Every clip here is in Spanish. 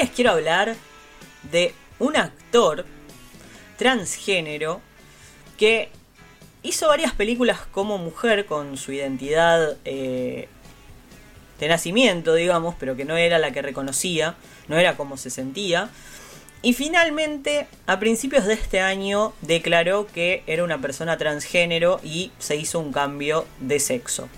les quiero hablar de un actor transgénero que hizo varias películas como mujer con su identidad eh, de nacimiento, digamos, pero que no era la que reconocía, no era como se sentía. Y finalmente, a principios de este año, declaró que era una persona transgénero y se hizo un cambio de sexo.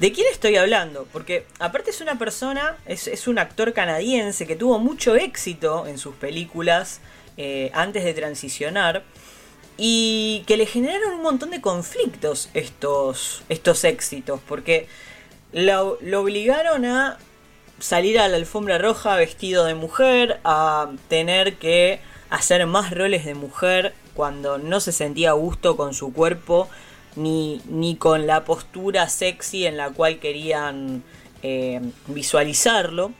¿De quién estoy hablando? Porque aparte es una persona, es, un actor canadiense que tuvo mucho éxito en sus películas eh, antes de transicionar y que le generaron un montón de conflictos estos, estos éxitos, porque lo, lo obligaron a salir a la alfombra roja vestido de mujer, a tener que hacer más roles de mujer cuando no se sentía a gusto con su cuerpo ni, ni con la postura sexy en la cual querían eh, visualizarlo.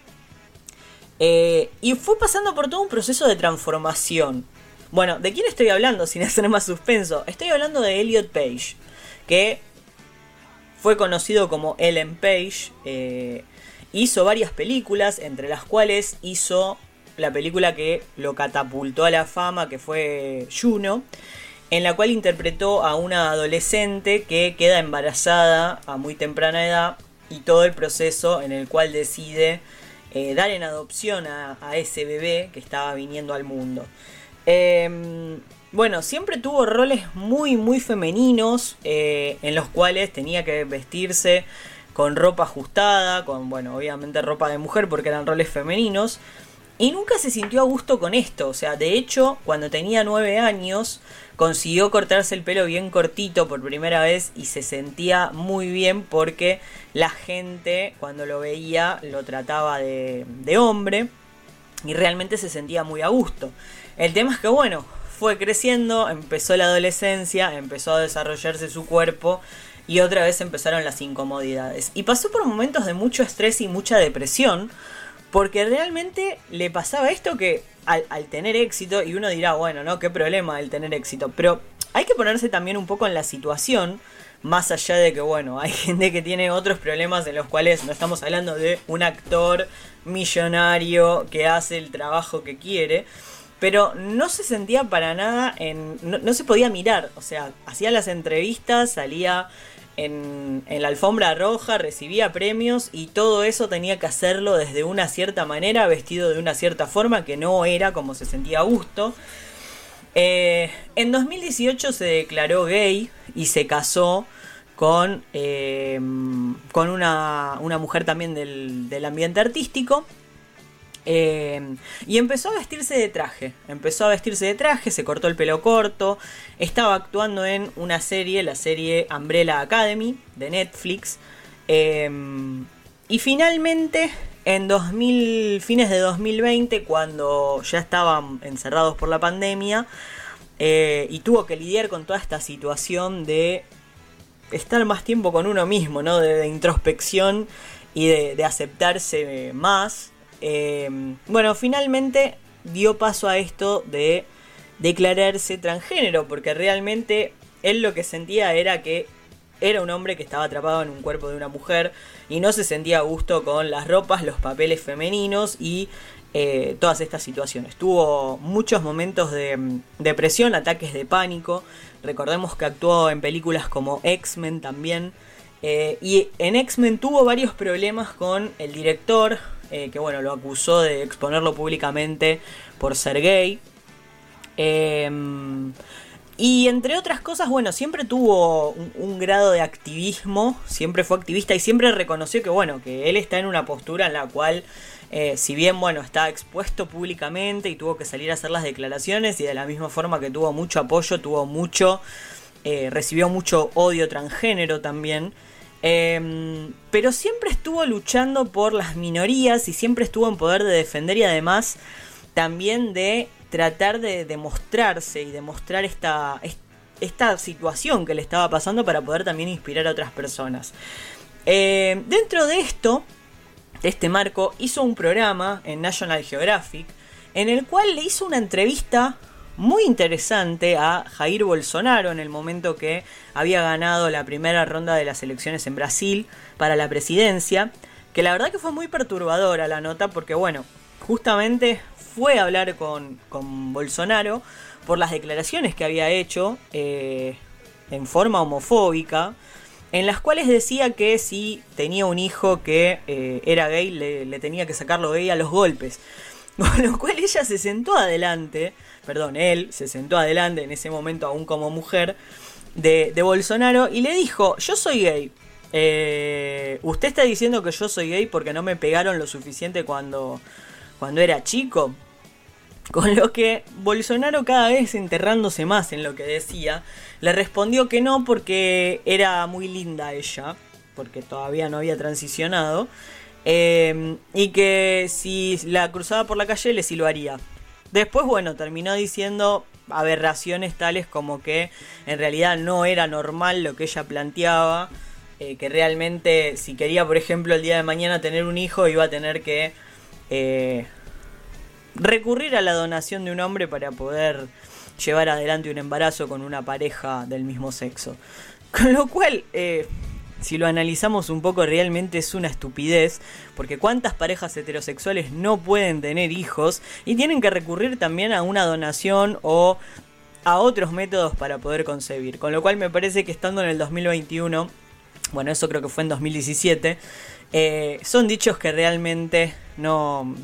Eh, y fue pasando por todo un proceso de transformación. Bueno, ¿de quién estoy hablando sin hacer más suspenso? Estoy hablando de Elliot Page, que fue conocido como Ellen Page. Eh, hizo varias películas, entre las cuales hizo la película que lo catapultó a la fama, que fue Juno, en la cual interpretó a una adolescente que queda embarazada a muy temprana edad y todo el proceso en el cual decide eh, dar en adopción a, ese bebé que estaba viniendo al mundo. Em, bueno, siempre tuvo roles muy, muy femeninos eh, en los cuales tenía que vestirse con ropa ajustada, con, bueno, obviamente ropa de mujer porque eran roles femeninos. Y nunca se sintió a gusto con esto. O sea, de hecho, cuando tenía nueve años, consiguió cortarse el pelo bien cortito por primera vez y se sentía muy bien porque la gente cuando lo veía lo trataba de, de hombre y realmente se sentía muy a gusto. El tema es que, bueno, fue creciendo, empezó la adolescencia, empezó a desarrollarse su cuerpo y otra vez empezaron las incomodidades. Y pasó por momentos de mucho estrés y mucha depresión, porque realmente le pasaba esto que al, tener éxito, y uno dirá, bueno, ¿no? ¿Qué problema el tener éxito? Pero hay que ponerse también un poco en la situación, más allá de que, bueno, hay gente que tiene otros problemas en los cuales no estamos hablando de un actor millonario que hace el trabajo que quiere pero no se sentía para nada en. No, se podía mirar. O sea, hacía las entrevistas, salía en, en, la alfombra roja, recibía premios y todo eso tenía que hacerlo desde una cierta manera, vestido de una cierta forma que no era como se sentía a gusto. Eh, en 2018 se declaró gay y se casó con, eh, con una, una, mujer también del, del ambiente artístico. Em, y empezó a vestirse de traje. Empezó a vestirse de traje, se cortó el pelo corto. Estaba actuando en una serie, la serie Umbrella Academy de Netflix. Em, y finalmente, en 2000, fines de 2020, cuando ya estaban encerrados por la pandemia, eh, y tuvo que lidiar con toda esta situación de estar más tiempo con uno mismo, ¿no? De, introspección y de aceptarse más. Em, bueno, finalmente dio paso a esto de declararse transgénero, porque realmente él lo que sentía era que era un hombre que estaba atrapado en un cuerpo de una mujer y no se sentía a gusto con las ropas, los papeles femeninos y eh, todas estas situaciones. Tuvo muchos momentos de mm, depresión, ataques de pánico. Recordemos que actuó en películas como X-Men también. Eh, y en X-Men tuvo varios problemas con el director, eh, que bueno, lo acusó de exponerlo públicamente por ser gay. Em, y entre otras cosas, bueno, siempre tuvo un, grado de activismo, siempre fue activista y siempre reconoció que, bueno, que él está en una postura en la cual, eh, si bien, bueno, está expuesto públicamente y tuvo que salir a hacer las declaraciones y de la misma forma que tuvo mucho apoyo, tuvo mucho, eh, recibió mucho odio transgénero también. Em, pero siempre estuvo luchando por las minorías y siempre estuvo en poder de defender y además también de tratar de demostrarse y demostrar esta, esta situación que le estaba pasando para poder también inspirar a otras personas. Em, dentro de esto, de este marco, hizo un programa en National Geographic en el cual le hizo una entrevista muy interesante a Jair Bolsonaro en el momento que había ganado la primera ronda de las elecciones en Brasil para la presidencia, que la verdad que fue muy perturbadora la nota porque bueno, justamente fue a hablar con, con Bolsonaro por las declaraciones que había hecho eh, en forma homofóbica, en las cuales decía que si tenía un hijo que eh, era gay, le, tenía que sacarlo gay a los golpes. Con lo cual ella se sentó adelante, perdón, él se sentó adelante en ese momento aún como mujer de, Bolsonaro y le dijo, yo soy gay. Eh, usted está diciendo que yo soy gay porque no me pegaron lo suficiente cuando, cuando era chico. Con lo que Bolsonaro cada vez enterrándose más en lo que decía, le respondió que no porque era muy linda ella, porque todavía no había transicionado, eh, y que si la cruzaba por la calle le silbaría. Después, bueno, terminó diciendo aberraciones tales como que en realidad no era normal lo que ella planteaba, eh, que realmente si quería, por ejemplo, el día de mañana tener un hijo, iba a tener que eh, recurrir a la donación de un hombre para poder llevar adelante un embarazo con una pareja del mismo sexo. Con lo cual, eh, si lo analizamos un poco, realmente es una estupidez, porque cuántas parejas heterosexuales no pueden tener hijos y tienen que recurrir también a una donación o a otros métodos para poder concebir. Con lo cual me parece que estando en el 2021, bueno, eso creo que fue en 2017, eh, son dichos que realmente no,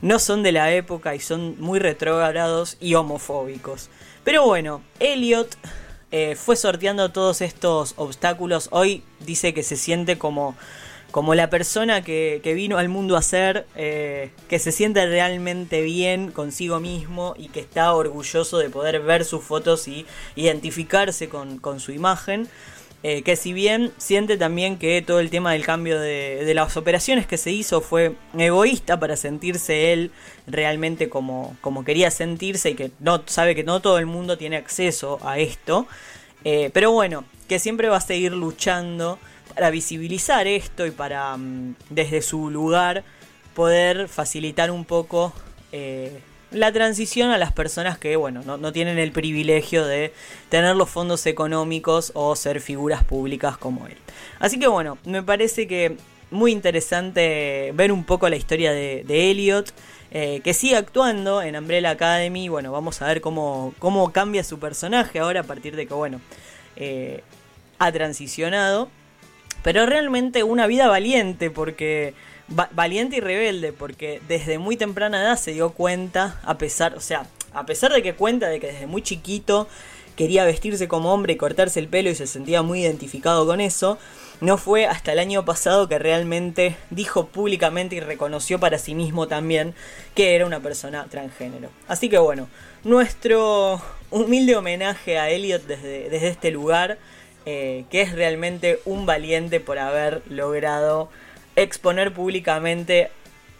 no son de la época y son muy retrógrados y homofóbicos. Pero bueno, Elliot eh, fue sorteando todos estos obstáculos. Hoy dice que se siente como, como la persona que, vino al mundo a ser, eh, que se siente realmente bien consigo mismo y que está orgulloso de poder ver sus fotos y identificarse con, con su imagen. Eh, que si bien siente también que todo el tema del cambio de, las operaciones que se hizo fue egoísta para sentirse él realmente como, como quería sentirse y que no sabe que no todo el mundo tiene acceso a esto. Eh, pero bueno, que siempre va a seguir luchando para visibilizar esto y para mm, desde su lugar poder facilitar un poco eh, la transición a las personas que, bueno, no, tienen el privilegio de tener los fondos económicos o ser figuras públicas como él. Así que bueno, me parece que muy interesante ver un poco la historia de, Elliot. Eh, que sigue actuando en Umbrella Academy. Bueno, vamos a ver cómo, cómo cambia su personaje ahora a partir de que, bueno, eh, ha transicionado. Pero realmente una vida valiente porque valiente y rebelde, porque desde muy temprana edad se dio cuenta, a pesar, o sea, a pesar de que cuenta de que desde muy chiquito quería vestirse como hombre y cortarse el pelo y se sentía muy identificado con eso, no fue hasta el año pasado que realmente dijo públicamente y reconoció para sí mismo también que era una persona transgénero. Así que bueno, nuestro humilde homenaje a Elliot desde, desde este lugar, eh, que es realmente un valiente por haber logrado exponer públicamente,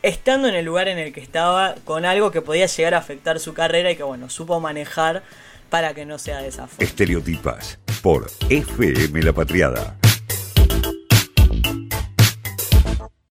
estando en el lugar en el que estaba, con algo que podía llegar a afectar su carrera y que, bueno, supo manejar para que no sea de Estereotipas por FM La Patriada.